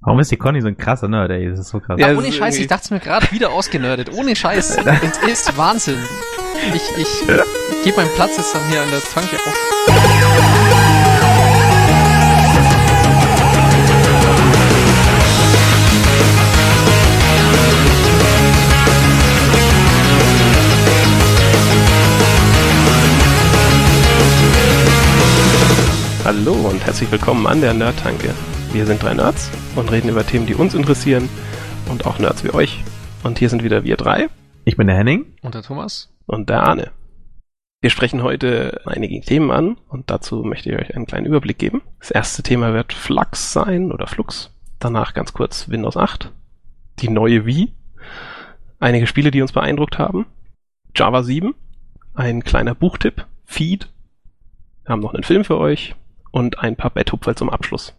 Warum ist die Conny so ein krasser Nerd, ey? Das ist so krass. Ja, ohne Scheiß, ich dachte es mir gerade wieder ausgenördet. Ohne Scheiß. Das ist Wahnsinn. Ich, ich, ich gebe meinen Platz jetzt dann hier an der Tanke auf. Hallo und herzlich willkommen an der Nerdtanke. Wir sind drei Nerds und reden über Themen, die uns interessieren und auch Nerds wie euch. Und hier sind wieder wir drei. Ich bin der Henning. Und der Thomas. Und der Arne. Wir sprechen heute einige Themen an und dazu möchte ich euch einen kleinen Überblick geben. Das erste Thema wird Flux sein oder Flux. Danach ganz kurz Windows 8. Die neue Wii. Einige Spiele, die uns beeindruckt haben. Java 7. Ein kleiner Buchtipp. Feed. Wir haben noch einen Film für euch und ein paar Betthupferl zum Abschluss.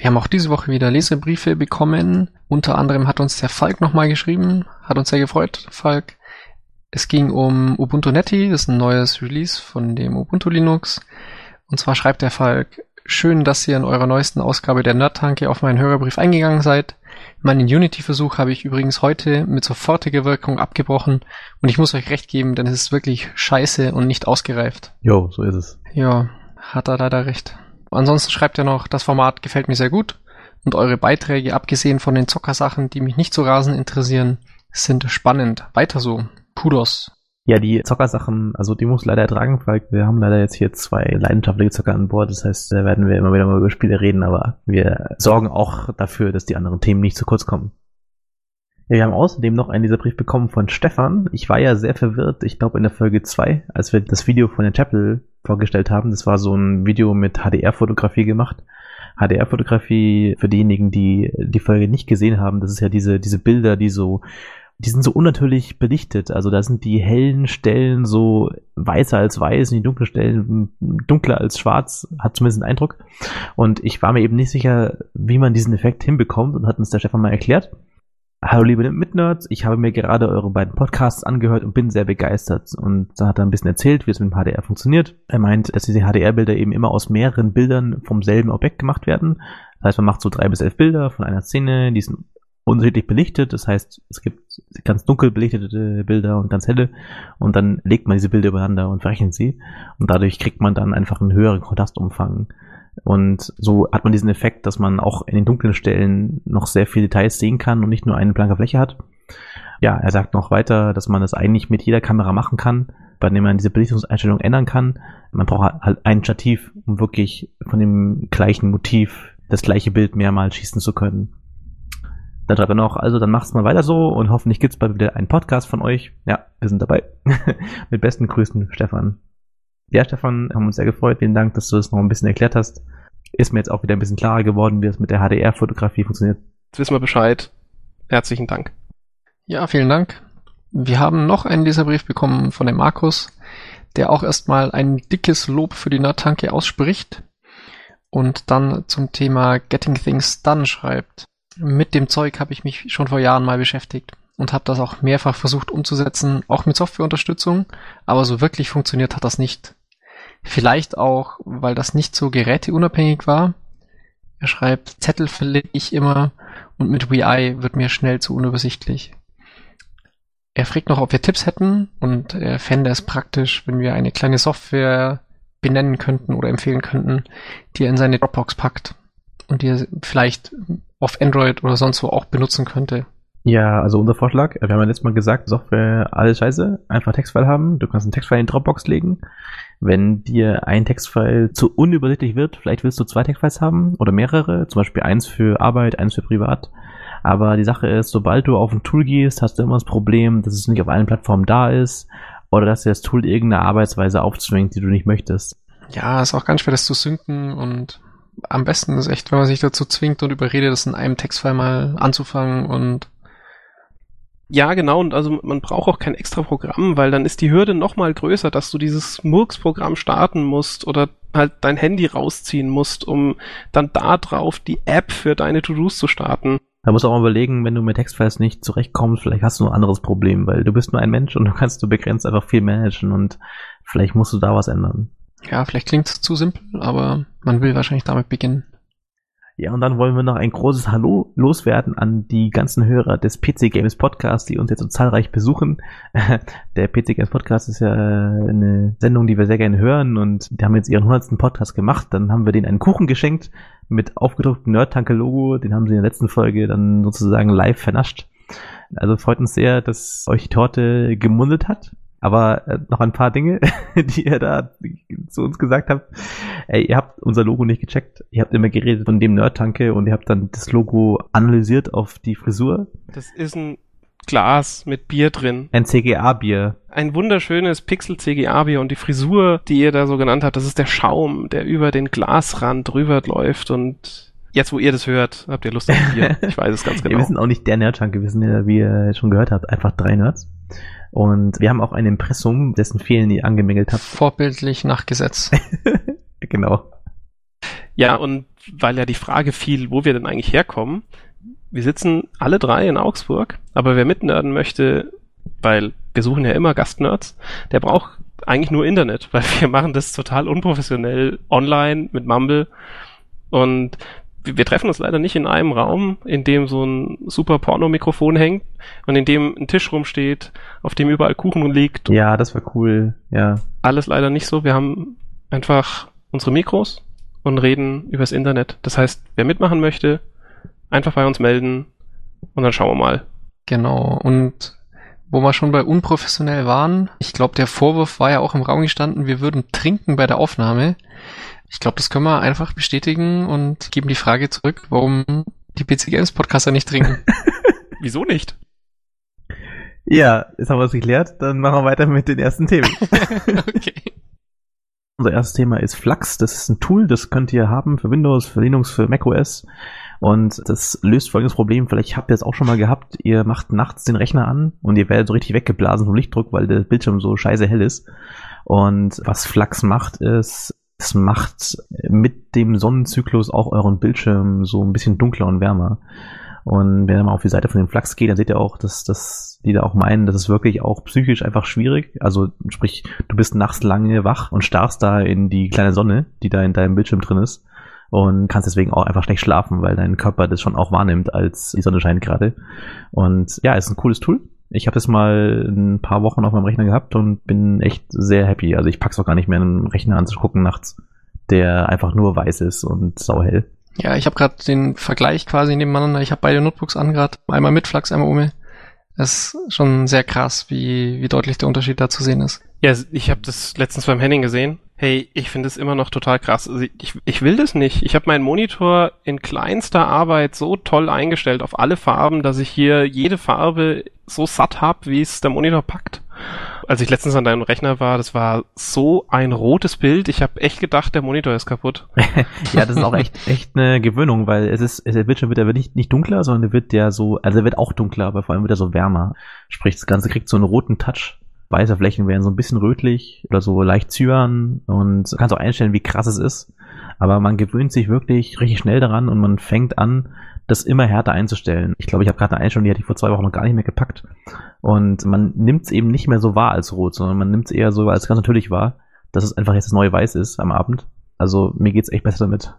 Wir haben auch diese Woche wieder Leserbriefe bekommen. Unter anderem hat uns der Falk nochmal geschrieben. Hat uns sehr gefreut, Falk. Es ging um Ubuntu Netty, das ist ein neues Release von dem Ubuntu Linux. Und zwar schreibt der Falk, schön, dass ihr in eurer neuesten Ausgabe der Nerdtanke auf meinen Hörerbrief eingegangen seid. Meinen Unity-Versuch habe ich übrigens heute mit sofortiger Wirkung abgebrochen und ich muss euch recht geben, denn es ist wirklich scheiße und nicht ausgereift. Jo, so ist es. Ja, hat er leider recht. Ansonsten schreibt er noch, das Format gefällt mir sehr gut und eure Beiträge, abgesehen von den Zockersachen, die mich nicht so rasend interessieren, sind spannend. Weiter so. Kudos. Ja, die Zockersachen, also die muss leider ertragen, weil wir haben leider jetzt hier zwei leidenschaftliche Zocker an Bord. Das heißt, da werden wir immer wieder mal über Spiele reden, aber wir sorgen auch dafür, dass die anderen Themen nicht zu kurz kommen. Ja, wir haben außerdem noch einen dieser Brief bekommen von Stefan. Ich war ja sehr verwirrt, ich glaube in der Folge 2, als wir das Video von der Chapel vorgestellt haben. Das war so ein Video mit HDR-Fotografie gemacht. HDR-Fotografie für diejenigen, die die Folge nicht gesehen haben, das ist ja diese, diese Bilder, die so, die sind so unnatürlich belichtet. Also da sind die hellen Stellen so weißer als weiß und die dunklen Stellen dunkler als schwarz, hat zumindest einen Eindruck. Und ich war mir eben nicht sicher, wie man diesen Effekt hinbekommt und hat uns der Stefan mal erklärt. Hallo liebe Mitnerds, ich habe mir gerade eure beiden Podcasts angehört und bin sehr begeistert. Und da hat er ein bisschen erzählt, wie es mit dem HDR funktioniert. Er meint, dass diese HDR-Bilder eben immer aus mehreren Bildern vom selben Objekt gemacht werden. Das heißt, man macht so drei bis elf Bilder von einer Szene, die sind unterschiedlich belichtet. Das heißt, es gibt ganz dunkel belichtete Bilder und ganz helle. Und dann legt man diese Bilder übereinander und verrechnet sie. Und dadurch kriegt man dann einfach einen höheren Kontrastumfang. Und so hat man diesen Effekt, dass man auch in den dunklen Stellen noch sehr viele Details sehen kann und nicht nur eine blanke Fläche hat. Ja, er sagt noch weiter, dass man das eigentlich mit jeder Kamera machen kann, bei dem man diese Belichtungseinstellung ändern kann. Man braucht halt ein Stativ, um wirklich von dem gleichen Motiv das gleiche Bild mehrmals schießen zu können. Dann schreibt er noch, also dann macht's mal weiter so und hoffentlich gibt's bald wieder einen Podcast von euch. Ja, wir sind dabei. mit besten Grüßen, Stefan. Ja, Stefan, haben uns sehr gefreut. Vielen Dank, dass du das noch ein bisschen erklärt hast. Ist mir jetzt auch wieder ein bisschen klarer geworden, wie das mit der HDR-Fotografie funktioniert. Jetzt wissen wir Bescheid. Herzlichen Dank. Ja, vielen Dank. Wir haben noch einen Leserbrief bekommen von dem Markus, der auch erstmal ein dickes Lob für die Nerdtanke ausspricht und dann zum Thema Getting Things Done schreibt. Mit dem Zeug habe ich mich schon vor Jahren mal beschäftigt und habe das auch mehrfach versucht umzusetzen, auch mit Softwareunterstützung, aber so wirklich funktioniert hat das nicht. Vielleicht auch, weil das nicht so geräteunabhängig war. Er schreibt, Zettel verlege ich immer und mit WeEye wird mir schnell zu unübersichtlich. Er fragt noch, ob wir Tipps hätten und er fände es praktisch, wenn wir eine kleine Software benennen könnten oder empfehlen könnten, die er in seine Dropbox packt und die er vielleicht auf Android oder sonst wo auch benutzen könnte. Ja, also unser Vorschlag, wir haben ja letztes Mal gesagt, Software, alles scheiße, einfach Textfile haben, du kannst einen Textfile in Dropbox legen. Wenn dir ein Textfile zu unübersichtlich wird, vielleicht willst du zwei Textfiles haben oder mehrere, zum Beispiel eins für Arbeit, eins für Privat. Aber die Sache ist, sobald du auf ein Tool gehst, hast du immer das Problem, dass es nicht auf allen Plattformen da ist oder dass dir das Tool irgendeine Arbeitsweise aufzwingt, die du nicht möchtest. Ja, ist auch ganz schwer, das zu synken und am besten ist echt, wenn man sich dazu zwingt und überredet, das in einem Textfile mal anzufangen und ja, genau, und also man braucht auch kein extra Programm, weil dann ist die Hürde noch mal größer, dass du dieses Murks-Programm starten musst oder halt dein Handy rausziehen musst, um dann da drauf die App für deine To-Dos zu starten. Da musst du auch mal überlegen, wenn du mit Textfiles nicht zurechtkommst, vielleicht hast du ein anderes Problem, weil du bist nur ein Mensch und du kannst du begrenzt einfach viel managen und vielleicht musst du da was ändern. Ja, vielleicht klingt es zu simpel, aber man will wahrscheinlich damit beginnen. Ja, und dann wollen wir noch ein großes Hallo loswerden an die ganzen Hörer des PC Games Podcasts, die uns jetzt so zahlreich besuchen. Der PC Games Podcast ist ja eine Sendung, die wir sehr gerne hören und die haben jetzt ihren 100. Podcast gemacht. Dann haben wir denen einen Kuchen geschenkt mit aufgedrucktem Nerdtanke-Logo. Den haben sie in der letzten Folge dann sozusagen live vernascht. Also freut uns sehr, dass euch die Torte gemundet hat. Aber äh, noch ein paar Dinge, die ihr da zu uns gesagt habt. Ey, ihr habt unser Logo nicht gecheckt. Ihr habt immer geredet von dem Nerd-Tanke und ihr habt dann das Logo analysiert auf die Frisur. Das ist ein Glas mit Bier drin. Ein CGA-Bier. Ein wunderschönes Pixel-CGA-Bier und die Frisur, die ihr da so genannt habt, das ist der Schaum, der über den Glasrand drüber läuft und Jetzt, wo ihr das hört, habt ihr Lust auf Bier. Ich weiß es ganz genau. wir sind auch nicht der Nerd-Tanke, wir sind ja, wie ihr schon gehört habt, einfach drei Nerds. Und wir haben auch ein Impressum, dessen Fehlen ihr angemängelt habt. Vorbildlich nach Gesetz. genau. Ja, und weil ja die Frage fiel, wo wir denn eigentlich herkommen, wir sitzen alle drei in Augsburg, aber wer mitnerden möchte, weil wir suchen ja immer Gastnerds, der braucht eigentlich nur Internet, weil wir machen das total unprofessionell online mit Mumble und wir treffen uns leider nicht in einem Raum, in dem so ein super Porno-Mikrofon hängt und in dem ein Tisch rumsteht, auf dem überall Kuchen liegt. Ja, das war cool, ja. Alles leider nicht so. Wir haben einfach unsere Mikros und reden übers Internet. Das heißt, wer mitmachen möchte, einfach bei uns melden und dann schauen wir mal. Genau. Und wo wir schon bei unprofessionell waren, ich glaube, der Vorwurf war ja auch im Raum gestanden, wir würden trinken bei der Aufnahme. Ich glaube, das können wir einfach bestätigen und geben die Frage zurück, warum die PC Games Podcaster nicht trinken. Wieso nicht? Ja, jetzt haben wir es geklärt. Dann machen wir weiter mit den ersten Themen. okay. Unser erstes Thema ist Flux. Das ist ein Tool, das könnt ihr haben für Windows, für Linux, für macOS. Und das löst folgendes Problem. Vielleicht habt ihr es auch schon mal gehabt. Ihr macht nachts den Rechner an und ihr werdet so richtig weggeblasen vom Lichtdruck, weil der Bildschirm so scheiße hell ist. Und was Flux macht, ist, es macht mit dem Sonnenzyklus auch euren Bildschirm so ein bisschen dunkler und wärmer. Und wenn ihr mal auf die Seite von den Flux geht, dann seht ihr auch, dass, dass die da auch meinen, das ist wirklich auch psychisch einfach schwierig. Also sprich, du bist nachts lange wach und starrst da in die kleine Sonne, die da in deinem Bildschirm drin ist und kannst deswegen auch einfach schlecht schlafen, weil dein Körper das schon auch wahrnimmt, als die Sonne scheint gerade. Und ja, ist ein cooles Tool. Ich habe das mal ein paar Wochen auf meinem Rechner gehabt und bin echt sehr happy. Also ich pack's auch gar nicht mehr, einen Rechner anzugucken nachts, der einfach nur weiß ist und sauhell. Ja, ich habe gerade den Vergleich quasi nebeneinander. Ich habe beide Notebooks an gerade, einmal mit Flux, einmal ohne. Das ist schon sehr krass, wie, wie deutlich der Unterschied da zu sehen ist. Ja, ich habe das letztens beim Henning gesehen. Hey, ich finde es immer noch total krass. Also ich, ich will das nicht. Ich habe meinen Monitor in kleinster Arbeit so toll eingestellt auf alle Farben, dass ich hier jede Farbe so satt hab, wie es der Monitor packt. Als ich letztens an deinem Rechner war, das war so ein rotes Bild. Ich habe echt gedacht, der Monitor ist kaputt. ja, das ist auch echt echt eine Gewöhnung, weil es ist, der Bildschirm wird ja nicht, nicht dunkler, sondern der wird ja so, also er wird auch dunkler, aber vor allem wird er so wärmer. Sprich, das Ganze kriegt so einen roten Touch. Weiße Flächen werden so ein bisschen rötlich oder so leicht zyan und kannst auch einstellen, wie krass es ist. Aber man gewöhnt sich wirklich richtig schnell daran und man fängt an, das immer härter einzustellen. Ich glaube, ich habe gerade eine Einstellung, die hatte ich vor zwei Wochen noch gar nicht mehr gepackt. Und man nimmt es eben nicht mehr so wahr als rot, sondern man nimmt es eher so als ganz natürlich wahr, dass es einfach jetzt das neue Weiß ist am Abend. Also mir geht's echt besser damit.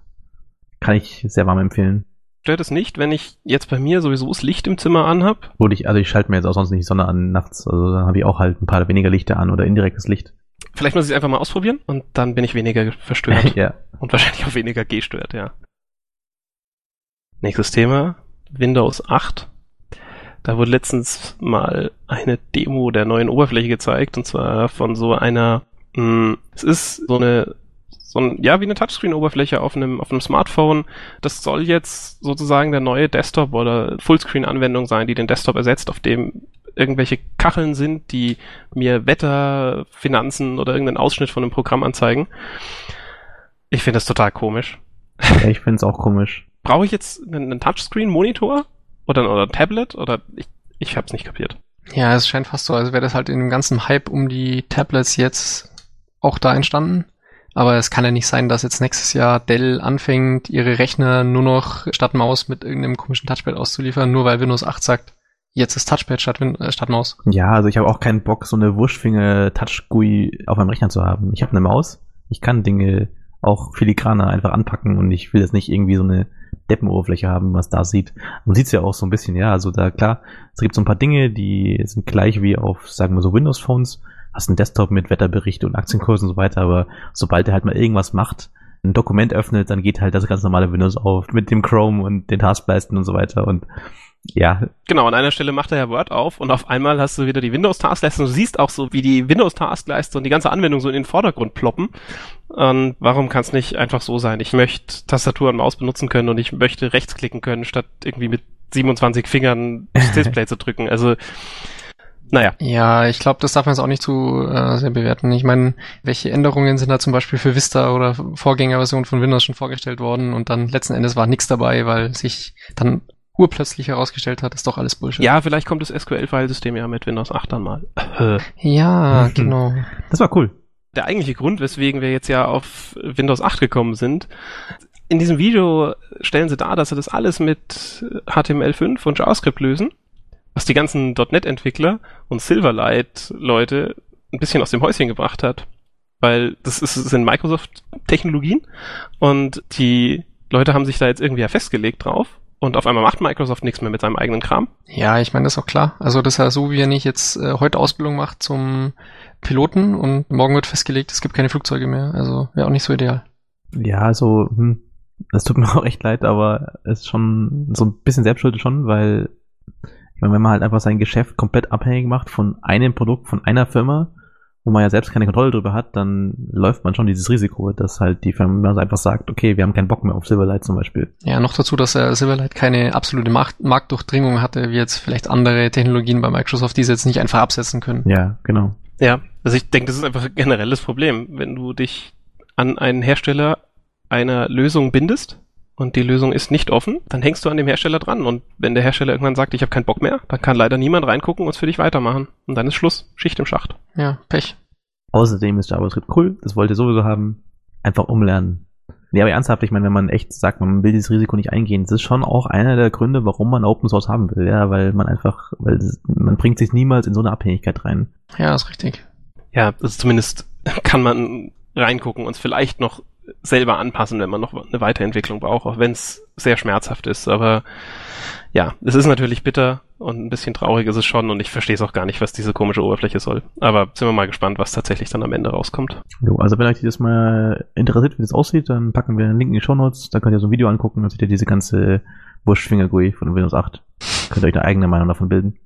Kann ich sehr warm empfehlen. Stört es nicht, wenn ich jetzt bei mir sowieso das Licht im Zimmer anhab? Gut, ich, also ich schalte mir jetzt auch sonst nicht die Sonne an nachts. Also dann habe ich auch halt ein paar weniger Lichter an oder indirektes Licht. Vielleicht muss ich es einfach mal ausprobieren und dann bin ich weniger verstört. ja. Und wahrscheinlich auch weniger gestört, ja. Nächstes Thema, Windows 8. Da wurde letztens mal eine Demo der neuen Oberfläche gezeigt, und zwar von so einer, mh, hm, es ist so eine, so ein, ja, wie eine Touchscreen-Oberfläche auf einem, auf einem Smartphone. Das soll jetzt sozusagen der neue Desktop oder Fullscreen-Anwendung sein, die den Desktop ersetzt, auf dem irgendwelche Kacheln sind, die mir Wetter, Finanzen oder irgendeinen Ausschnitt von einem Programm anzeigen. Ich finde das total komisch. Ja, ich finde es auch komisch brauche ich jetzt einen, einen Touchscreen-Monitor oder, oder ein Tablet oder ich, ich habe es nicht kapiert. Ja, es scheint fast so, als wäre das halt in dem ganzen Hype um die Tablets jetzt auch da entstanden. Aber es kann ja nicht sein, dass jetzt nächstes Jahr Dell anfängt, ihre Rechner nur noch statt Maus mit irgendeinem komischen Touchpad auszuliefern, nur weil Windows 8 sagt, jetzt ist Touchpad statt, äh, statt Maus. Ja, also ich habe auch keinen Bock, so eine Wurschfinger-Touch-GUI auf meinem Rechner zu haben. Ich habe eine Maus, ich kann Dinge auch filigraner einfach anpacken und ich will jetzt nicht irgendwie so eine Deppenoberfläche haben, was da sieht. Man sieht es ja auch so ein bisschen, ja, also da klar, es gibt so ein paar Dinge, die sind gleich wie auf, sagen wir so, Windows-Phones, hast einen Desktop mit Wetterbericht und Aktienkursen und so weiter, aber sobald er halt mal irgendwas macht, ein Dokument öffnet, dann geht halt das ganz normale Windows auf mit dem Chrome und den Taskleisten und so weiter und ja. Genau, an einer Stelle macht er ja Word auf und auf einmal hast du wieder die Windows-Taskleiste und du siehst auch so, wie die Windows-Taskleiste und die ganze Anwendung so in den Vordergrund ploppen. Und warum kann es nicht einfach so sein? Ich möchte Tastatur und Maus benutzen können und ich möchte rechtsklicken können, statt irgendwie mit 27 Fingern das Display zu drücken. Also naja. Ja, ich glaube, das darf man jetzt auch nicht zu äh, sehr bewerten. Ich meine, welche Änderungen sind da zum Beispiel für Vista oder Vorgängerversion von Windows schon vorgestellt worden und dann letzten Endes war nichts dabei, weil sich dann urplötzlich herausgestellt hat, ist doch alles Bullshit. Ja, vielleicht kommt das SQL-Filesystem ja mit Windows 8 dann mal. ja, genau. Das war cool. Der eigentliche Grund, weswegen wir jetzt ja auf Windows 8 gekommen sind, in diesem Video stellen sie dar, dass sie das alles mit HTML5 und JavaScript lösen, was die ganzen .NET-Entwickler und Silverlight-Leute ein bisschen aus dem Häuschen gebracht hat. Weil das, ist, das sind Microsoft-Technologien und die Leute haben sich da jetzt irgendwie ja festgelegt drauf und auf einmal macht Microsoft nichts mehr mit seinem eigenen Kram. Ja, ich meine, das ist auch klar. Also das ist ja so, wie er nicht jetzt äh, heute Ausbildung macht zum Piloten und morgen wird festgelegt, es gibt keine Flugzeuge mehr. Also wäre auch nicht so ideal. Ja, also, hm, das tut mir auch echt leid, aber es ist schon so ein bisschen Selbstschuld schon, weil ich meine, wenn man halt einfach sein Geschäft komplett abhängig macht von einem Produkt, von einer Firma, wo man ja selbst keine Kontrolle drüber hat, dann läuft man schon dieses Risiko, dass halt die Firma einfach sagt, okay, wir haben keinen Bock mehr auf Silverlight zum Beispiel. Ja, noch dazu, dass er Silverlight keine absolute Markt Marktdurchdringung hatte, wie jetzt vielleicht andere Technologien bei Microsoft, die sie jetzt nicht einfach absetzen können. Ja, genau. Ja, also ich denke, das ist einfach ein generelles Problem. Wenn du dich an einen Hersteller einer Lösung bindest, und die Lösung ist nicht offen, dann hängst du an dem Hersteller dran. Und wenn der Hersteller irgendwann sagt, ich habe keinen Bock mehr, dann kann leider niemand reingucken und es für dich weitermachen. Und dann ist Schluss. Schicht im Schacht. Ja, Pech. Außerdem ist JavaScript cool, das wollt ihr sowieso haben. Einfach umlernen. Nee, aber ernsthaft, ich meine, wenn man echt sagt, man will dieses Risiko nicht eingehen, das ist schon auch einer der Gründe, warum man Open Source haben will, ja, weil man einfach, weil man bringt sich niemals in so eine Abhängigkeit rein. Ja, ist richtig. Ja, das ist zumindest kann man reingucken und es vielleicht noch selber anpassen, wenn man noch eine Weiterentwicklung braucht, auch wenn es sehr schmerzhaft ist. Aber ja, es ist natürlich bitter und ein bisschen traurig ist es schon und ich verstehe es auch gar nicht, was diese komische Oberfläche soll. Aber sind wir mal gespannt, was tatsächlich dann am Ende rauskommt. Jo, also wenn euch das mal interessiert, wie das aussieht, dann packen wir einen Link in die Show Notes, da könnt ihr so ein Video angucken, dann seht ihr diese ganze Wurstfinger-GUI von Windows 8. Könnt ihr euch eine eigene Meinung davon bilden.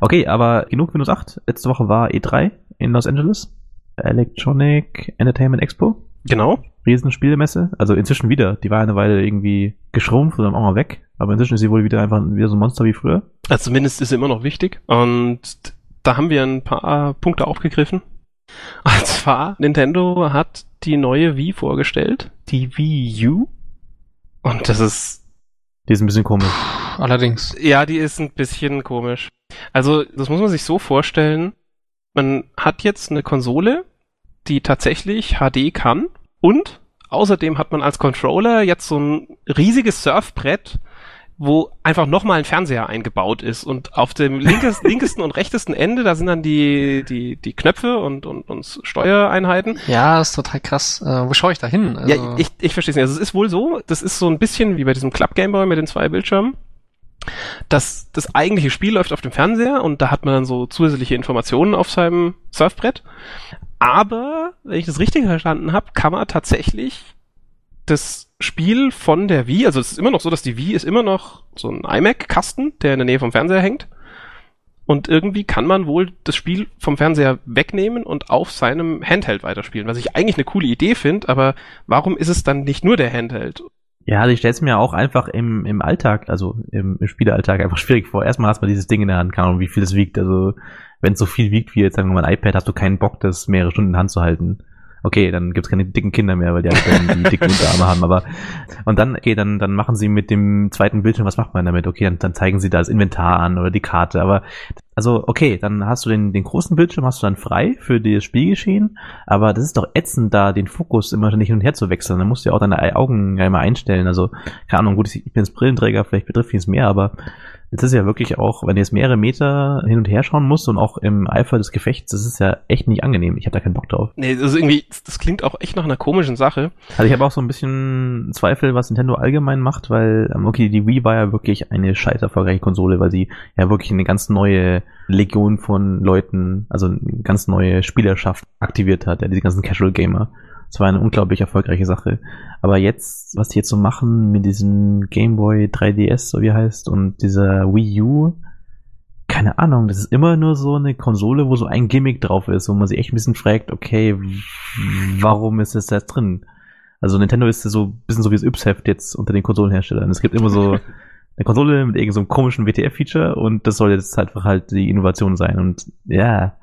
Okay, aber genug Windows 8. Letzte Woche war E3 in Los Angeles. Electronic Entertainment Expo. Genau. Riesenspielemesse. Also inzwischen wieder. Die war eine Weile irgendwie geschrumpft und dann auch mal weg. Aber inzwischen ist sie wohl wieder einfach wieder so ein Monster wie früher. Also zumindest ist sie immer noch wichtig. Und da haben wir ein paar Punkte aufgegriffen. Und zwar, Nintendo hat die neue Wii vorgestellt. Die Wii U. Und das ist... Die ist ein bisschen komisch. Allerdings. Ja, die ist ein bisschen komisch. Also, das muss man sich so vorstellen. Man hat jetzt eine Konsole, die tatsächlich HD kann. Und außerdem hat man als Controller jetzt so ein riesiges Surfbrett, wo einfach nochmal ein Fernseher eingebaut ist. Und auf dem linkes, linkesten und rechtesten Ende, da sind dann die, die, die Knöpfe und, und, und Steuereinheiten. Ja, ist total krass. Äh, wo schaue ich da hin? Also ja, ich, ich verstehe es nicht. Also es ist wohl so, das ist so ein bisschen wie bei diesem Club Gameboy mit den zwei Bildschirmen. Das, das eigentliche Spiel läuft auf dem Fernseher und da hat man dann so zusätzliche Informationen auf seinem Surfbrett. Aber, wenn ich das richtig verstanden habe, kann man tatsächlich das Spiel von der Wii, also es ist immer noch so, dass die Wii ist immer noch so ein iMac-Kasten, der in der Nähe vom Fernseher hängt. Und irgendwie kann man wohl das Spiel vom Fernseher wegnehmen und auf seinem Handheld weiterspielen, was ich eigentlich eine coole Idee finde, aber warum ist es dann nicht nur der Handheld? Ja, also ich stelle es mir auch einfach im, im Alltag, also im, im Spielealltag einfach schwierig vor. Erstmal hast du dieses Ding in der Hand, keine Ahnung, wie viel es wiegt. Also wenn es so viel wiegt wie jetzt sagen wir mal ein iPad, hast du keinen Bock, das mehrere Stunden in der Hand zu halten. Okay, dann gibt's keine dicken Kinder mehr, weil die halt die dicken Unterarme haben. Aber und dann, okay, dann, dann machen sie mit dem zweiten Bildschirm, was macht man damit? Okay, dann, dann zeigen sie da das Inventar an oder die Karte. Aber also, okay, dann hast du den, den großen Bildschirm, hast du dann frei für das Spielgeschehen, aber das ist doch ätzend, da den Fokus immer nicht hin und her zu wechseln. Dann musst du ja auch deine Augen ja immer einstellen. Also, keine Ahnung, gut, ich bin jetzt Brillenträger, vielleicht betrifft mich es mehr, aber Jetzt ist ja wirklich auch, wenn du jetzt mehrere Meter hin und her schauen musst und auch im Eifer des Gefechts, das ist ja echt nicht angenehm. Ich habe da keinen Bock drauf. Nee, das ist irgendwie, das klingt auch echt nach einer komischen Sache. Also ich habe auch so ein bisschen Zweifel, was Nintendo allgemein macht, weil, ähm, okay, die Wii war ja wirklich eine scheiß erfolgreiche Konsole, weil sie ja wirklich eine ganz neue Legion von Leuten, also eine ganz neue Spielerschaft aktiviert hat, ja, diese ganzen Casual Gamer. War eine unglaublich erfolgreiche Sache. Aber jetzt, was die jetzt so machen mit diesem Game Boy 3DS, so wie er heißt, und dieser Wii U, keine Ahnung, das ist immer nur so eine Konsole, wo so ein Gimmick drauf ist, wo man sich echt ein bisschen fragt, okay, warum ist das da drin? Also Nintendo ist so ein bisschen so wie das Yps-Heft jetzt unter den Konsolenherstellern. Es gibt immer so eine Konsole mit irgendeinem so komischen WTF-Feature und das soll jetzt einfach halt die Innovation sein. Und ja,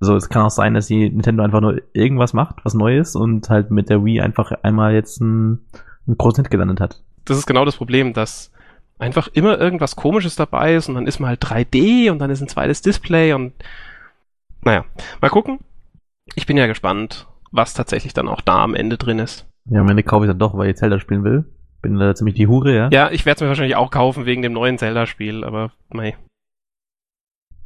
also es kann auch sein, dass die Nintendo einfach nur irgendwas macht, was Neues und halt mit der Wii einfach einmal jetzt ein, ein großen Hit gelandet hat. Das ist genau das Problem, dass einfach immer irgendwas Komisches dabei ist und dann ist man halt 3D und dann ist ein zweites Display und naja, mal gucken. Ich bin ja gespannt, was tatsächlich dann auch da am Ende drin ist. Ja, am Ende kaufe ich dann doch, weil ich Zelda spielen will. Bin da ziemlich die Hure, ja. Ja, ich werde es mir wahrscheinlich auch kaufen wegen dem neuen Zelda-Spiel, aber mei.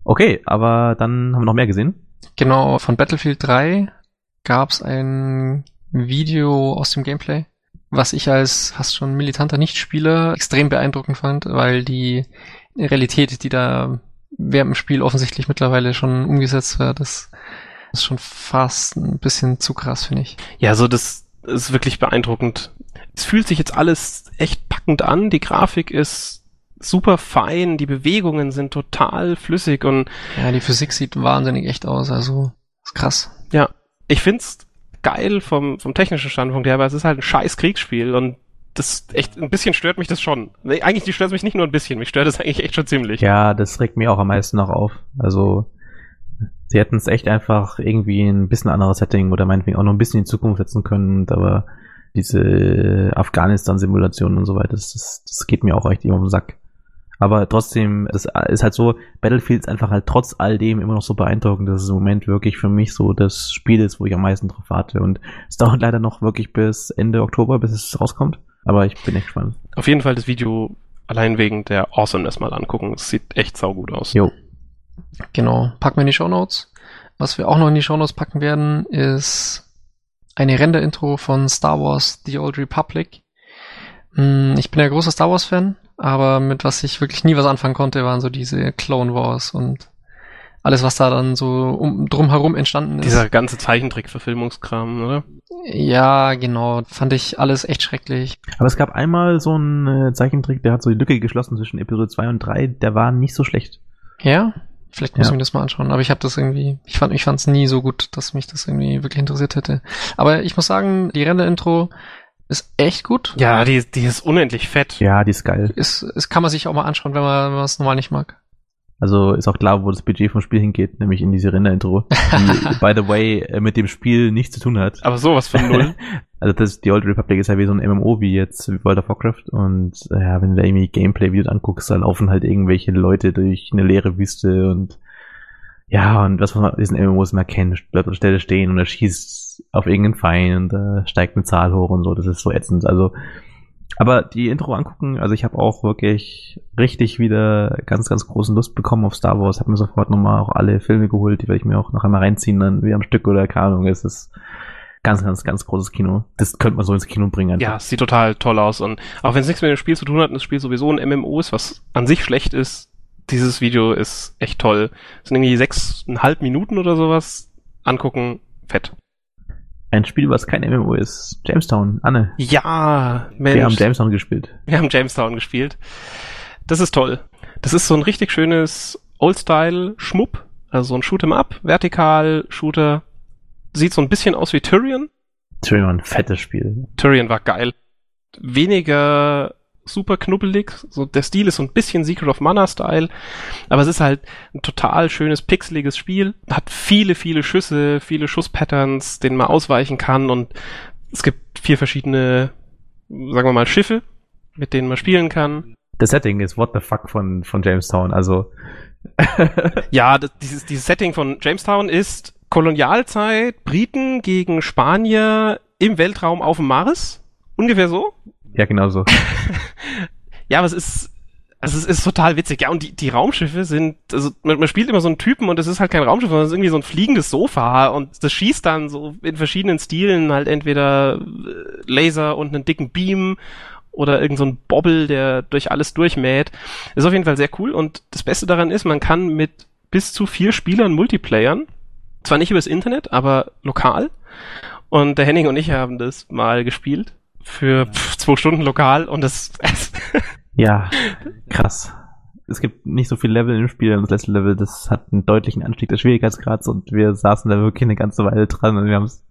Okay, aber dann haben wir noch mehr gesehen. Genau, von Battlefield 3 gab es ein Video aus dem Gameplay, was ich als fast schon militanter Nichtspieler extrem beeindruckend fand, weil die Realität, die da während dem Spiel offensichtlich mittlerweile schon umgesetzt wird, das ist schon fast ein bisschen zu krass, finde ich. Ja, so das ist wirklich beeindruckend. Es fühlt sich jetzt alles echt packend an, die Grafik ist super fein, die Bewegungen sind total flüssig und Ja, die Physik sieht wahnsinnig echt aus, also ist krass. ja, ich find's geil vom, vom technischen Standpunkt her, aber es ist halt ein scheiß Kriegsspiel und das echt, ein bisschen stört mich das schon. Eigentlich stört es mich nicht nur ein bisschen, mich stört es eigentlich echt schon ziemlich. Ja, das regt mir auch am meisten noch auf. Also, sie hätten es echt einfach irgendwie ein bisschen anderes Setting oder meinetwegen auch noch ein bisschen in die Zukunft setzen können, aber diese Afghanistan-Simulation und so weiter, das, das, das geht mir auch echt immer um den Sack. Aber trotzdem, das ist halt so, Battlefield ist einfach halt trotz all dem immer noch so beeindruckend, dass es im Moment wirklich für mich so das Spiel ist, wo ich am meisten drauf warte. Und es dauert leider noch wirklich bis Ende Oktober, bis es rauskommt. Aber ich bin echt gespannt. Auf jeden Fall das Video allein wegen der Awesomeness mal angucken. Es sieht echt saugut aus. Jo. Genau, packen wir in die Shownotes. Was wir auch noch in die Shownotes packen werden, ist eine Render-Intro von Star Wars The Old Republic. Hm, Ich bin ja großer Star Wars-Fan, aber mit was ich wirklich nie was anfangen konnte, waren so diese Clone Wars und alles, was da dann so um, drumherum entstanden ist. Dieser ganze Zeichentrick-Verfilmungskram, oder? ja, genau, fand ich alles echt schrecklich. Aber es gab einmal so einen äh, Zeichentrick, der hat so die Lücke geschlossen zwischen Episode 2 und 3, der war nicht so schlecht. Ja, vielleicht muss Ja. ich mir das mal anschauen. Aber ich habe das irgendwie, ich fand, ich fand es nie so gut, dass mich das irgendwie wirklich interessiert hätte. Aber ich muss sagen, die Render-Intro ist echt gut. Ja, die, die ist unendlich fett. Ja, die ist geil. Ist, ist, kann man sich auch mal anschauen, wenn man, wenn man es normal nicht mag. Also ist auch klar, wo das Budget vom Spiel hingeht, nämlich in diese Render-Intro, die, by the way, äh, mit dem Spiel nichts zu tun hat. Aber sowas von null. Also das, die Old Republic ist ja wie so ein MMO, wie jetzt World of Warcraft. Und äh, ja, wenn du da irgendwie Gameplay-Videos anguckst, da laufen halt irgendwelche Leute durch eine leere Wüste und ja, und was man diesen MMOs immer kennt, bleibt an der Stelle stehen und er schießt auf irgendeinen Feind und da steigt eine Zahl hoch und so, das ist so ätzend. Also, aber die Intro angucken, also ich habe auch wirklich richtig wieder ganz, ganz großen Lust bekommen auf Star Wars, habe mir sofort nochmal auch alle Filme geholt, die werde ich mir auch noch einmal reinziehen, dann wie am Stück oder keine Ahnung, es ist ganz, ganz, ganz großes Kino. Das könnte man so ins Kino bringen. einfach. Ja, sieht total toll aus. Und auch wenn es nichts mit dem Spiel zu tun hat und das Spiel sowieso ein MMO ist, was an sich schlecht ist, dieses Video ist echt toll. Es sind irgendwie sechseinhalb Minuten oder sowas. Angucken, fett. Ein Spiel, was kein MMO ist. Jamestown, Anne. Ja, Mensch. Wir haben Jamestown gespielt. Wir haben Jamestown gespielt. Das ist toll. Das ist so ein richtig schönes Old-Style-Schmupp. Also so ein Shoot'em-up, Vertikal-Shooter. Sieht so ein bisschen aus wie Tyrion. Tyrion, ein fettes Spiel. Tyrion war geil. Weniger super knubbelig. So, der Stil ist so ein bisschen Secret of Mana-Style. Aber es ist halt ein total schönes, pixeliges Spiel. Hat viele, viele Schüsse, viele Schusspatterns, denen man ausweichen kann. Und es gibt vier verschiedene, sagen wir mal, Schiffe, mit denen man spielen kann. Das Setting ist what the fuck von, von Jamestown. Also, Ja, das, dieses, dieses Setting von Jamestown ist Kolonialzeit, Briten gegen Spanier im Weltraum auf dem Mars. Ungefähr so. Ja, genau so. Ja, aber es ist, Also es ist total witzig, ja, und die, die Raumschiffe sind, also man, man spielt immer so einen Typen und es ist halt kein Raumschiff, sondern es ist irgendwie so ein fliegendes Sofa und das schießt dann so in verschiedenen Stilen halt entweder äh, Laser und einen dicken Beam oder irgend so ein Bobble, der durch alles durchmäht. Ist auf jeden Fall sehr cool und das Beste daran ist, man kann mit bis zu vier Spielern Multiplayern, zwar nicht übers Internet, aber lokal. Und der Henning und ich haben das mal gespielt für pff, zwei Stunden lokal und das Ja, krass. Es gibt nicht so viele Level im Spiel und das letzte Level, das hat einen deutlichen Anstieg des Schwierigkeitsgrads und wir saßen da wirklich eine ganze Weile dran und wir haben es.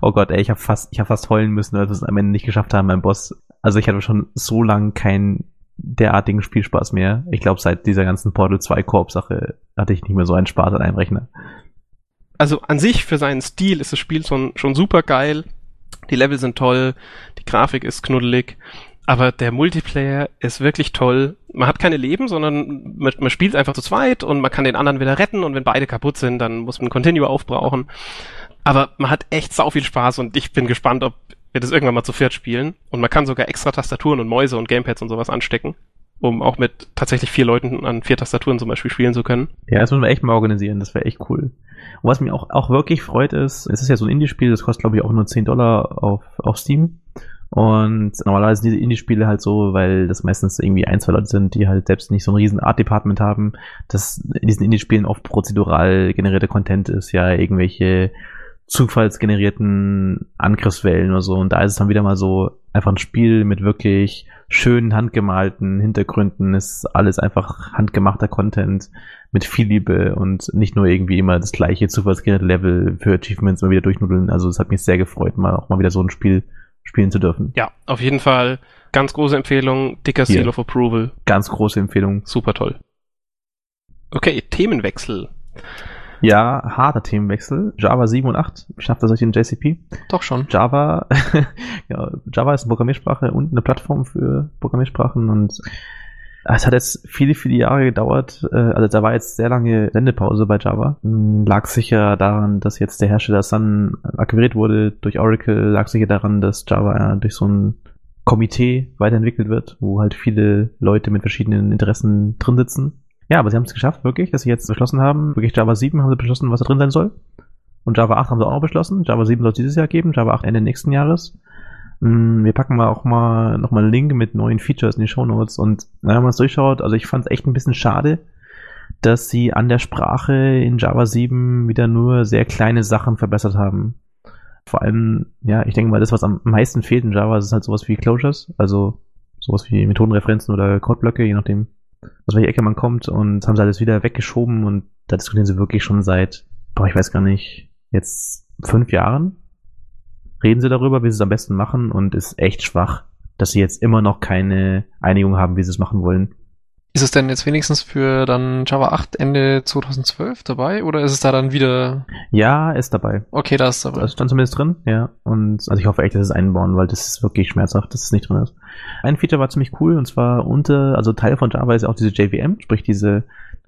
Oh Gott, ey, ich habe fast, ich habe fast heulen müssen, als wir es am Ende nicht geschafft haben beim Boss. Also ich hatte schon so lange keinen derartigen Spielspaß mehr. Ich glaube, seit dieser ganzen Portal 2 Koop-Sache hatte ich nicht mehr so einen Spaß an einem Rechner. Also an sich für seinen Stil ist das Spiel schon, schon super geil. Die Level sind toll, die Grafik ist knuddelig. Aber der Multiplayer ist wirklich toll. Man hat keine Leben, sondern man, man, spielt einfach zu zweit und man kann den anderen wieder retten und wenn beide kaputt sind, dann muss man Continue aufbrauchen. Aber man hat echt sau viel Spaß und ich bin gespannt, ob wir das irgendwann mal zu viert spielen. Und man kann sogar extra Tastaturen und Mäuse und Gamepads und sowas anstecken, um auch mit tatsächlich vier Leuten an vier Tastaturen zum Beispiel spielen zu können. Ja, das müssen wir echt mal organisieren, das wäre echt cool. Und was mich auch, auch wirklich freut ist, es ist ja so ein Indie-Spiel, das kostet glaube ich auch nur 10 Dollar auf, auf Steam. Und normalerweise sind diese Indie-Spiele halt so, weil das meistens irgendwie ein, zwei Leute sind, die halt selbst nicht so ein riesen Art-Department haben, dass in diesen Indie-Spielen oft prozedural generierte Content ist, ja, irgendwelche zufallsgenerierten Angriffswellen oder so. Und da ist es dann wieder mal so einfach ein Spiel mit wirklich schönen handgemalten Hintergründen. Ist alles einfach handgemachter Content mit viel Liebe und nicht nur irgendwie immer das gleiche zufallsgenerierte Level für Achievements immer wieder durchnudeln. Also es hat mich sehr gefreut, mal auch mal wieder so ein Spiel spielen zu dürfen. Ja, auf jeden Fall ganz große Empfehlung, dicker Seal yeah. of Approval. Ganz große Empfehlung. Super toll. Okay, Themenwechsel. Ja, harter Themenwechsel. Java 7 und 8. Schafft das euch in JCP? Doch schon. Java, ja, Java ist eine Programmiersprache und eine Plattform für Programmiersprachen und es hat jetzt viele, viele Jahre gedauert. Äh, also da war jetzt sehr lange Sendepause bei Java. Hm, lag sicher daran, dass jetzt der Hersteller Sun akquiriert wurde durch Oracle. Lag sicher daran, dass Java durch so ein Komitee weiterentwickelt wird, wo halt viele Leute mit verschiedenen Interessen drin sitzen. Ja, aber sie haben es geschafft, wirklich, dass sie jetzt beschlossen haben, wirklich Java 7 haben sie beschlossen, was da drin sein soll. Und Java 8 haben sie auch noch beschlossen. Java 7 soll es dieses Jahr geben, Java 8 Ende nächsten Jahres. Mm, wir packen mal auch mal nochmal einen Link mit neuen Features in die Show Notes und wenn man es durchschaut, also ich fand es echt ein bisschen schade, dass sie an der Sprache in Java 7 wieder nur sehr kleine Sachen verbessert haben. Vor allem, ja, ich denke mal, das, was am meisten fehlt in Java, ist halt sowas wie Closures, also sowas wie Methodenreferenzen oder Codeblöcke, je nachdem, aus welche Ecke man kommt und haben sie alles wieder weggeschoben und da diskutieren sie wirklich schon seit, boah, ich weiß gar nicht, jetzt fünf Jahren reden sie darüber, wie sie es am besten machen und ist echt schwach, dass sie jetzt immer noch keine Einigung haben, wie sie es machen wollen. Ist es denn jetzt wenigstens für dann Java 8 Ende 2012 dabei oder ist es da dann wieder? Ja, ist dabei. Okay, da ist dabei. Das ist dann zumindest drin, ja. Und also ich hoffe echt, dass es einbauen, weil das ist wirklich schmerzhaft, dass es nicht drin ist. Ein Feature war ziemlich cool und zwar unter, also Teil von Java ist ja auch diese JVM, sprich diese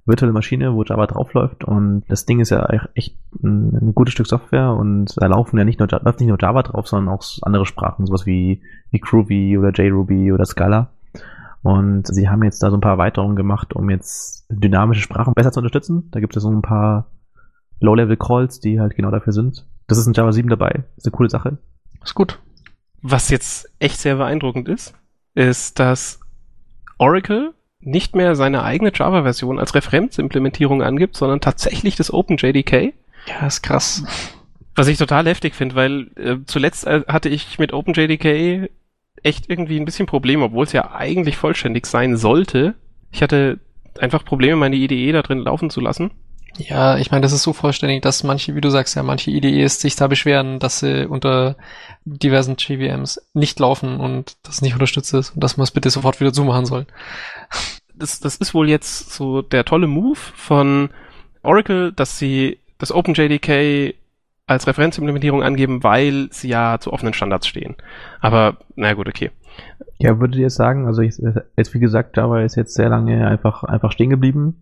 virtuelle Maschine, wo Java draufläuft und das Ding ist ja echt ein, ein gutes Stück Software und da laufen ja nicht nur, läuft nicht nur Java drauf, sondern auch andere Sprachen, sowas wie, wie Groovy oder JRuby oder Scala. Und sie haben jetzt da so ein paar Erweiterungen gemacht, um jetzt dynamische Sprachen besser zu unterstützen. Da gibt es so ein paar Low-Level-Calls, die halt genau dafür sind. Das ist in Java 7 dabei. Das ist eine coole Sache. Ist gut. Was jetzt echt sehr beeindruckend ist, ist, dass Oracle nicht mehr seine eigene Java-Version als Referenzimplementierung angibt, sondern tatsächlich das OpenJDK. Ja, ist krass. Was ich total heftig finde, weil äh, zuletzt äh, hatte ich mit OpenJDK echt irgendwie ein bisschen Probleme, obwohl es ja eigentlich vollständig sein sollte. Ich hatte einfach Probleme, meine IDE da drin laufen zu lassen. Ja, ich meine, das ist so vollständig, dass manche, wie du sagst, ja, manche IDEs sich da beschweren, dass sie unter diversen JVMs nicht laufen und das nicht unterstützt ist und dass man es bitte sofort wieder zumachen soll. Das, das ist wohl jetzt so der tolle Move von Oracle, dass sie das OpenJDK als Referenzimplementierung angeben, weil sie ja zu offenen Standards stehen. Aber, naja gut, okay. Ja, würdet ihr sagen, also ich, jetzt wie gesagt, Java ist jetzt sehr lange einfach, einfach stehen geblieben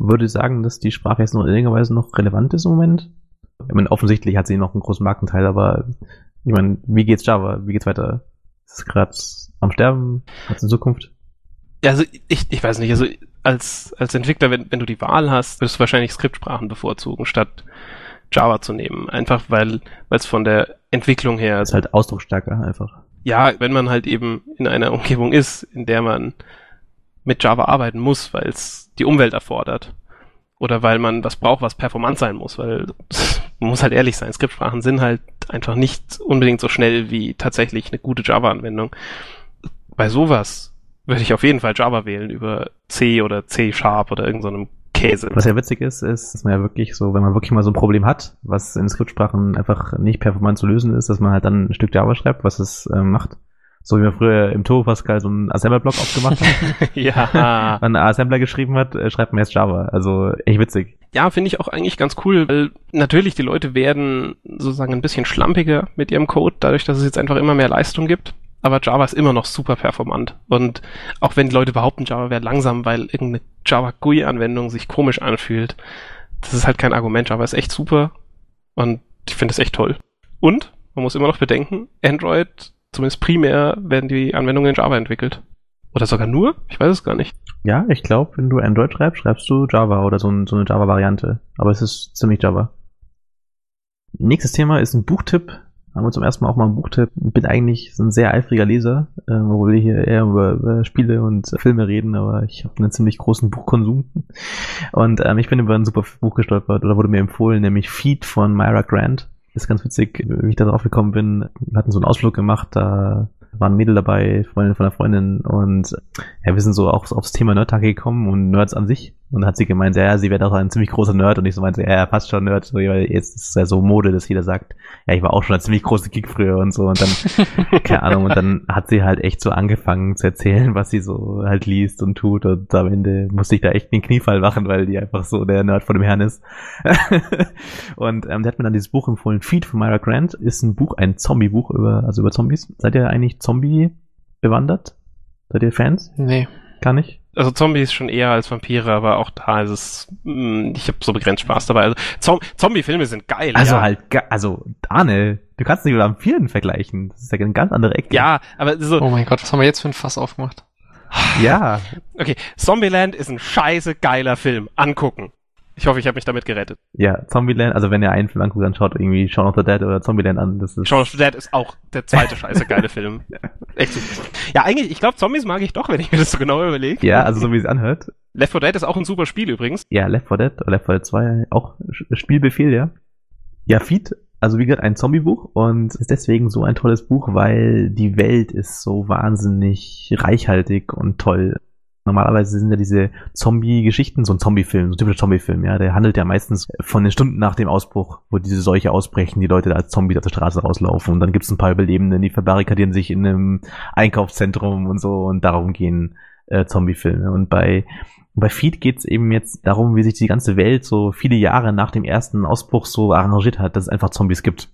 würde sagen, dass die Sprache jetzt noch in irgendeiner Weise noch relevant ist im Moment. Ich meine, offensichtlich hat sie noch einen großen Marktanteil, aber ich meine, wie geht's Java? Wie geht's weiter? Ist es gerade am Sterben? Es in Zukunft? Ja, also ich, ich weiß nicht, also als, als Entwickler, wenn, wenn du die Wahl hast, würdest du wahrscheinlich Skriptsprachen bevorzugen, statt Java zu nehmen. Einfach weil es von der Entwicklung her. ist halt ausdrucksstärker einfach. Ja, wenn man halt eben in einer Umgebung ist, in der man mit Java arbeiten muss, weil es die Umwelt erfordert. Oder weil man was braucht, was performant sein muss, weil man muss halt ehrlich sein, Skriptsprachen sind halt einfach nicht unbedingt so schnell wie tatsächlich eine gute Java-Anwendung. Bei sowas würde ich auf jeden Fall Java wählen über C oder C Sharp oder irgendeinem so Käse. Was ja witzig ist, ist, dass man ja wirklich so, wenn man wirklich mal so ein Problem hat, was in Skriptsprachen einfach nicht performant zu lösen ist, dass man halt dann ein Stück Java schreibt, was es äh, macht. So wie man früher im Turbo Pascal so einen Assembler-Block aufgemacht hat. ja. Man einen Assembler geschrieben hat, äh, schreibt man jetzt Java. Also echt witzig. Ja, finde ich auch eigentlich ganz cool, weil natürlich die Leute werden sozusagen ein bisschen schlampiger mit ihrem Code, dadurch, dass es jetzt einfach immer mehr Leistung gibt aber Java ist immer noch super performant. Und auch wenn die Leute behaupten, Java wäre langsam, weil irgendeine Java GUI-Anwendung sich komisch anfühlt, das ist halt kein Argument. Java ist echt super und ich finde es echt toll. Und man muss immer noch bedenken, Android, zumindest primär, werden die Anwendungen in Java entwickelt. Oder sogar nur? Ich weiß es gar nicht. Ja, ich glaube, wenn du Android schreibst, schreibst du Java oder so, ein, so eine Java-Variante. Aber es ist ziemlich Java. Nächstes Thema ist ein Buchtipp haben wir zum ersten Mal auch mal ein Buchtipp. Bin eigentlich ein sehr eifriger Leser, äh, obwohl wir hier eher über, über Spiele und Filme reden, aber ich habe einen ziemlich großen Buchkonsum. Und ähm, ich bin über ein super Buch gestolpert oder wurde mir empfohlen, nämlich Feed von Myra Grant. Ist ganz witzig, wie ich da drauf gekommen bin. Wir hatten so einen Ausflug gemacht, da war ein Mädel dabei, Freundin von einer Freundin und ja, wir sind so auch aufs Thema Nerd-Tag gekommen und Nerds an sich. Und hat sie gemeint, ja, sie wäre doch ein ziemlich großer Nerd und ich so meinte, ja, passt schon Nerd, weil jetzt ist es ja so Mode, dass jeder sagt, ja, ich war auch schon ein ziemlich großer Geek früher und so und dann, keine Ahnung, und dann hat sie halt echt so angefangen zu erzählen, was sie so halt liest und tut und am Ende musste ich da echt den Kniefall machen, weil die einfach so der Nerd von dem Herrn ist. und ähm, der hat mir dann dieses Buch empfohlen, Feed von Myra Grant, ist ein Buch, ein Zombie-Buch über, also über Zombies. Seid ihr eigentlich Zombie bewandert? Seid ihr Fans? Nee. Gar nicht? Also Zombies schon eher als Vampire, aber auch da ist es, mh, hm, ich habe so begrenzt Spaß dabei. Also Zom Zombie-Filme sind geil. Also ja. halt, also Arne, du kannst nicht mit Vampiren vergleichen. Das ist ja eine ganz andere Ecke. Ja, aber so. Oh mein Gott, was haben wir jetzt für ein Fass aufgemacht? Ja. Okay, Zombieland ist ein scheiße geiler Film. Angucken. Ich hoffe, ich habe mich damit gerettet. Ja, Zombieland, also wenn ihr einen Film anguckt, dann schaut irgendwie Shaun of the Dead oder Zombieland an. Das ist Shaun of the Dead ist auch der zweite scheiße geile Film. Echt super. Ja, eigentlich, ich glaube, Zombies mag ich doch, wenn ich mir das so genau überlege. Ja, also so wie es anhört. Left 4 Dead ist auch ein super Spiel übrigens. Ja, Left 4 Dead oder Left 4 Dead 2 auch Spielbefehl, ja. Ja, Feed, also wie gesagt, ein Zombiebuch und ist deswegen so ein tolles Buch, weil die Welt ist so wahnsinnig reichhaltig und toll. Normalerweise sind ja diese Zombie-Geschichten so ein Zombie-Film, so ein typischer Zombie-Film, ja. Der handelt ja meistens von den Stunden nach dem Ausbruch, wo diese Seuche ausbrechen, die Leute da als Zombies auf der Straße rauslaufen und dann gibt's ein paar Überlebende, die verbarrikadieren sich in einem Einkaufszentrum und so und darum gehen äh, Zombie-Filme. Und bei bei Feed geht's eben jetzt darum, wie sich die ganze Welt so viele Jahre nach dem ersten Ausbruch so arrangiert hat, dass es einfach Zombies gibt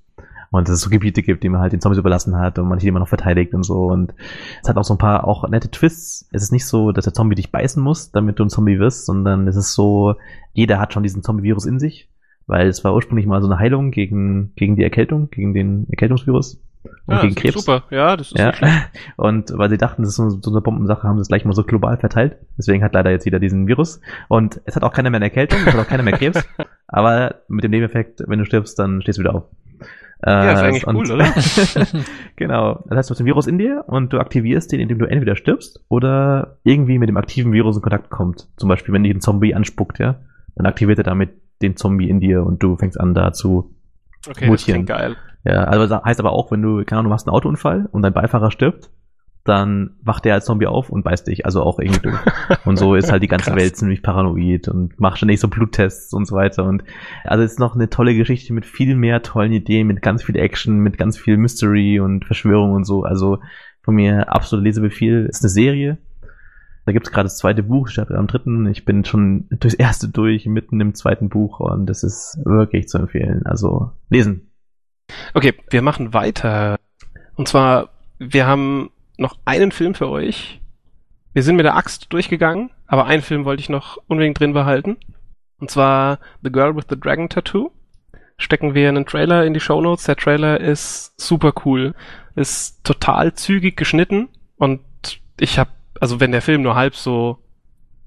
und dass es so Gebiete gibt, die man halt den Zombies überlassen hat und manche, die man noch verteidigt und so. Und es hat auch so ein paar auch nette Twists. Es ist nicht so, dass der Zombie dich beißen muss, damit du ein Zombie wirst, sondern es ist so, jeder hat schon diesen Zombie-Virus in sich, weil es war ursprünglich mal so eine Heilung gegen, gegen die Erkältung, gegen den Erkältungsvirus. Und ja, gegen Krebs. Super, ja, das ist ja. Und weil sie dachten, das ist so, so eine Bombensache, haben sie es gleich mal so global verteilt. Deswegen hat leider jetzt jeder diesen Virus. Und es hat auch keiner mehr eine Erkältung, es hat auch keiner mehr Krebs. aber mit dem Nebeneffekt, wenn du stirbst, dann stehst du wieder auf. Ja, ist eigentlich und, cool, oder? genau. Das heißt, du hast den Virus in dir und du aktivierst den, indem du entweder stirbst oder irgendwie mit dem aktiven Virus in Kontakt kommt. Zum Beispiel, wenn dich ein Zombie anspuckt, ja, dann aktiviert er damit den Zombie in dir und du fängst an da zu okay, mutieren. Das geil. Ja, also heißt aber auch, wenn du, keine Ahnung, du machst einen Autounfall und dein Beifahrer stirbt, dann wacht der als Zombie auf und beißt dich, also auch irgendwie durch. Und so ist halt die ganze Welt ziemlich paranoid und macht ständig so Bluttests und so weiter. Und also es ist noch eine tolle Geschichte mit viel mehr tollen Ideen, mit ganz viel Action, mit ganz viel Mystery und Verschwörung und so. Also von mir absolut Lesebefehl. Ist eine Serie. Da gibt's gerade das zweite Buch, ich am dritten. Ich bin schon durchs erste durch, mitten im zweiten Buch und das ist wirklich zu empfehlen. Also lesen. Okay, wir machen weiter. Und zwar, wir haben noch einen Film für euch. Wir sind mit der Axt durchgegangen, aber einen Film wollte ich noch unbedingt drin behalten. Und zwar The Girl with the Dragon Tattoo. Stecken wir einen Trailer in die Show Notes. Der Trailer ist super cool. Ist total zügig geschnitten und ich habe also wenn der Film nur halb so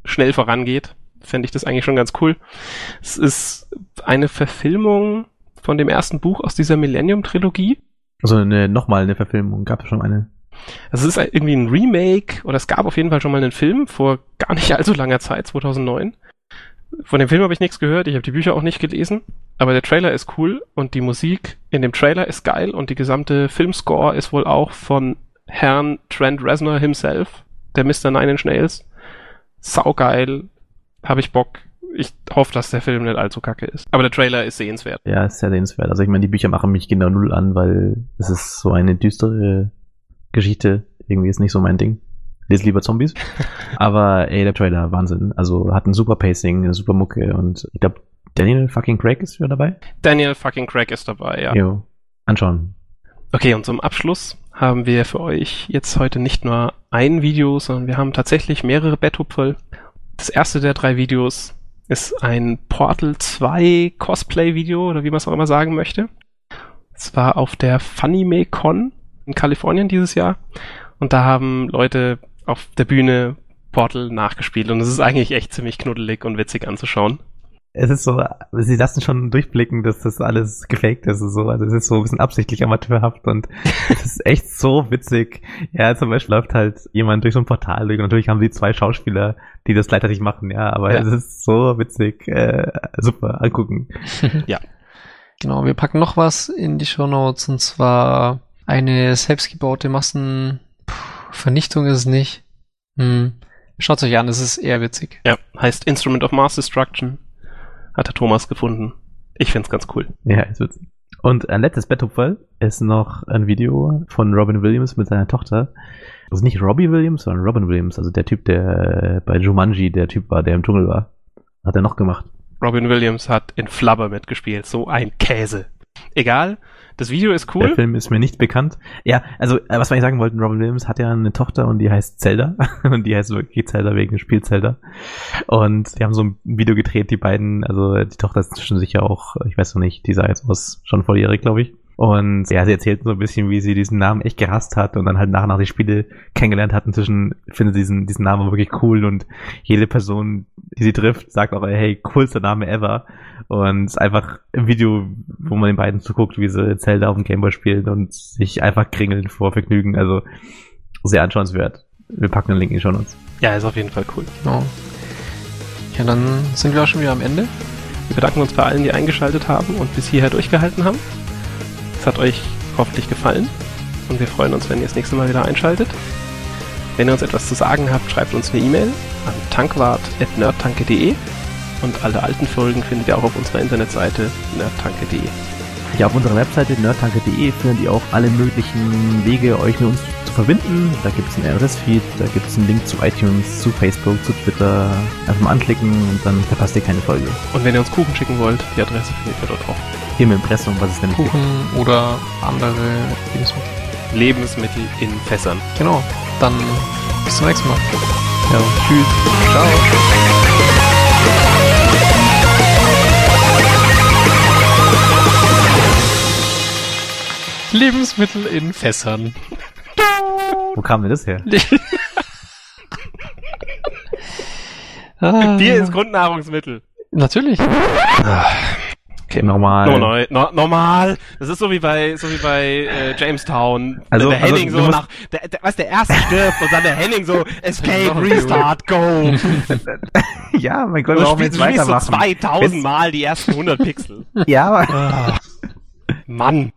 schnell vorangeht, fände ich das eigentlich schon ganz cool. Es ist eine Verfilmung von dem ersten Buch aus dieser Millennium-Trilogie. Also eine, nochmal eine Verfilmung, gab es schon eine. Also es ist irgendwie ein Remake oder es gab auf jeden Fall schon mal einen Film vor gar nicht allzu langer Zeit, 2009. Von dem Film habe ich nichts gehört, ich habe die Bücher auch nicht gelesen, aber der Trailer ist cool und die Musik in dem Trailer ist geil und die gesamte Filmscore ist wohl auch von Herrn Trent Reznor himself, der Mr. Nine Inch Nails. Saugeil, habe ich Bock. Ich hoffe, dass der Film nicht allzu kacke ist. Aber der Trailer ist sehenswert. Ja, ist sehr sehenswert. Also ich meine, die Bücher machen mich genau null an, weil es ist so eine düstere Geschichte. Irgendwie ist nicht so mein Ding. Lese lieber Zombies. Aber ey, der Trailer, Wahnsinn. Also hat ein super Pacing, eine super Mucke und ich glaube, Daniel fucking Craig ist wieder dabei. Daniel fucking Craig ist dabei, ja. Jo, anschauen. Okay, und zum Abschluss haben wir für euch jetzt heute nicht nur ein Video, sondern wir haben tatsächlich mehrere Betthupferl. Das erste der drei Videos ist ein Portal 2 Cosplay-Video oder wie man es auch immer sagen möchte. Es war auf der Funny Con in Kalifornien dieses Jahr und da haben Leute auf der Bühne Portal nachgespielt und es ist eigentlich echt ziemlich knuddelig und witzig anzuschauen es ist so, sie lassen schon durchblicken, dass das alles gefaked ist und so. Also es ist so ein bisschen absichtlich amateurhaft und es ist echt so witzig. Ja, zum Beispiel läuft halt jemand durch so ein Portal durch und natürlich haben sie zwei Schauspieler, die das gleichzeitig machen, ja, aber ja. es ist so witzig. Äh, super, angucken. ja. Genau, wir packen noch was in die Show Notes und zwar eine selbstgebaute Massenvernichtung ist es nicht. Hm. Schaut euch an, es ist eher witzig. Ja, heißt Instrument of Mass Destruction hat der Thomas gefunden. Ich find's ganz cool. Ja, ist witzig. Und ein letztes Betthupferl ist noch ein Video von Robin Williams mit seiner Tochter. Also nicht Robbie Williams, sondern Robin Williams, also der Typ, der bei Jumanji der Typ war, der im Dschungel war. Hat er noch gemacht. Robin Williams hat in Flubber mitgespielt. So ein Käse. Egal. Das Video ist cool. Der Film ist mir nicht bekannt. Ja, also, äh, was wir eigentlich sagen wollten, Robin Williams hat ja eine Tochter und die heißt Zelda. und die heißt wirklich Zelda wegen Spiel Zelda. Und die haben so ein Video gedreht, die beiden, also die Tochter ist zwischen sich ja auch, ich weiß noch nicht, die sah jetzt aus, schon volljährig, glaube ich. Und ja, sie erzählt so ein bisschen, wie sie diesen Namen echt gehasst hat und dann halt nach und nach die Spiele kennengelernt hat. Inzwischen findet sie diesen, diesen Namen wirklich cool und jede Person, die sie trifft, sagt auch, hey, coolster Name ever. Und einfach ein Video, wo man den beiden zuguckt, wie sie Zelda auf dem Gameboy spielen und sich einfach kringeln vor Vergnügen. Also sehr anschauenswert. Wir packen den Link in schon uns. Ja, ist auf jeden Fall cool. Genau. Ja, dann sind wir auch schon wieder am Ende. Wir bedanken uns bei allen, die eingeschaltet haben und bis hierher durchgehalten haben. Es hat euch hoffentlich gefallen und wir freuen uns, wenn ihr das nächste Mal wieder einschaltet. Wenn ihr uns etwas zu sagen habt, schreibt uns eine E-Mail an tankwart.nerdtanke.de und alle alten Folgen findet ihr auch auf unserer Internetseite nerdtanke.de. Ja, auf unserer Webseite nerdtanke.de findet ihr auch alle möglichen Wege, euch mit uns zu verbinden. Da gibt es einen RSS-Feed, da gibt es einen Link zu iTunes, zu Facebook, zu Twitter. Einfach mal anklicken und dann verpasst ihr keine Folge. Und wenn ihr uns Kuchen schicken wollt, die Adresse findet ihr dort auch. Hier im Impressum, was es denn Kuchen gibt. oder andere Lebensmittel. Lebensmittel in Fässern. Genau. Dann bis zum nächsten Mal. Ja, tschüss. Ciao. Lebensmittel in Fässern. Wo kam denn das her? ah. Bier ist Grundnahrungsmittel. Natürlich. Ah. Okay, normal. No, no, normal. Das ist so wie bei, so wie bei äh, Jamestown. Also, der also, Henning so nach, der, der, was der erste stirbt und dann der Henning so Escape, Restart, Go. ja, mein Gott, warum jetzt weitermachen? so 2000 Mal die ersten 100 Pixel. ja, aber. Mann.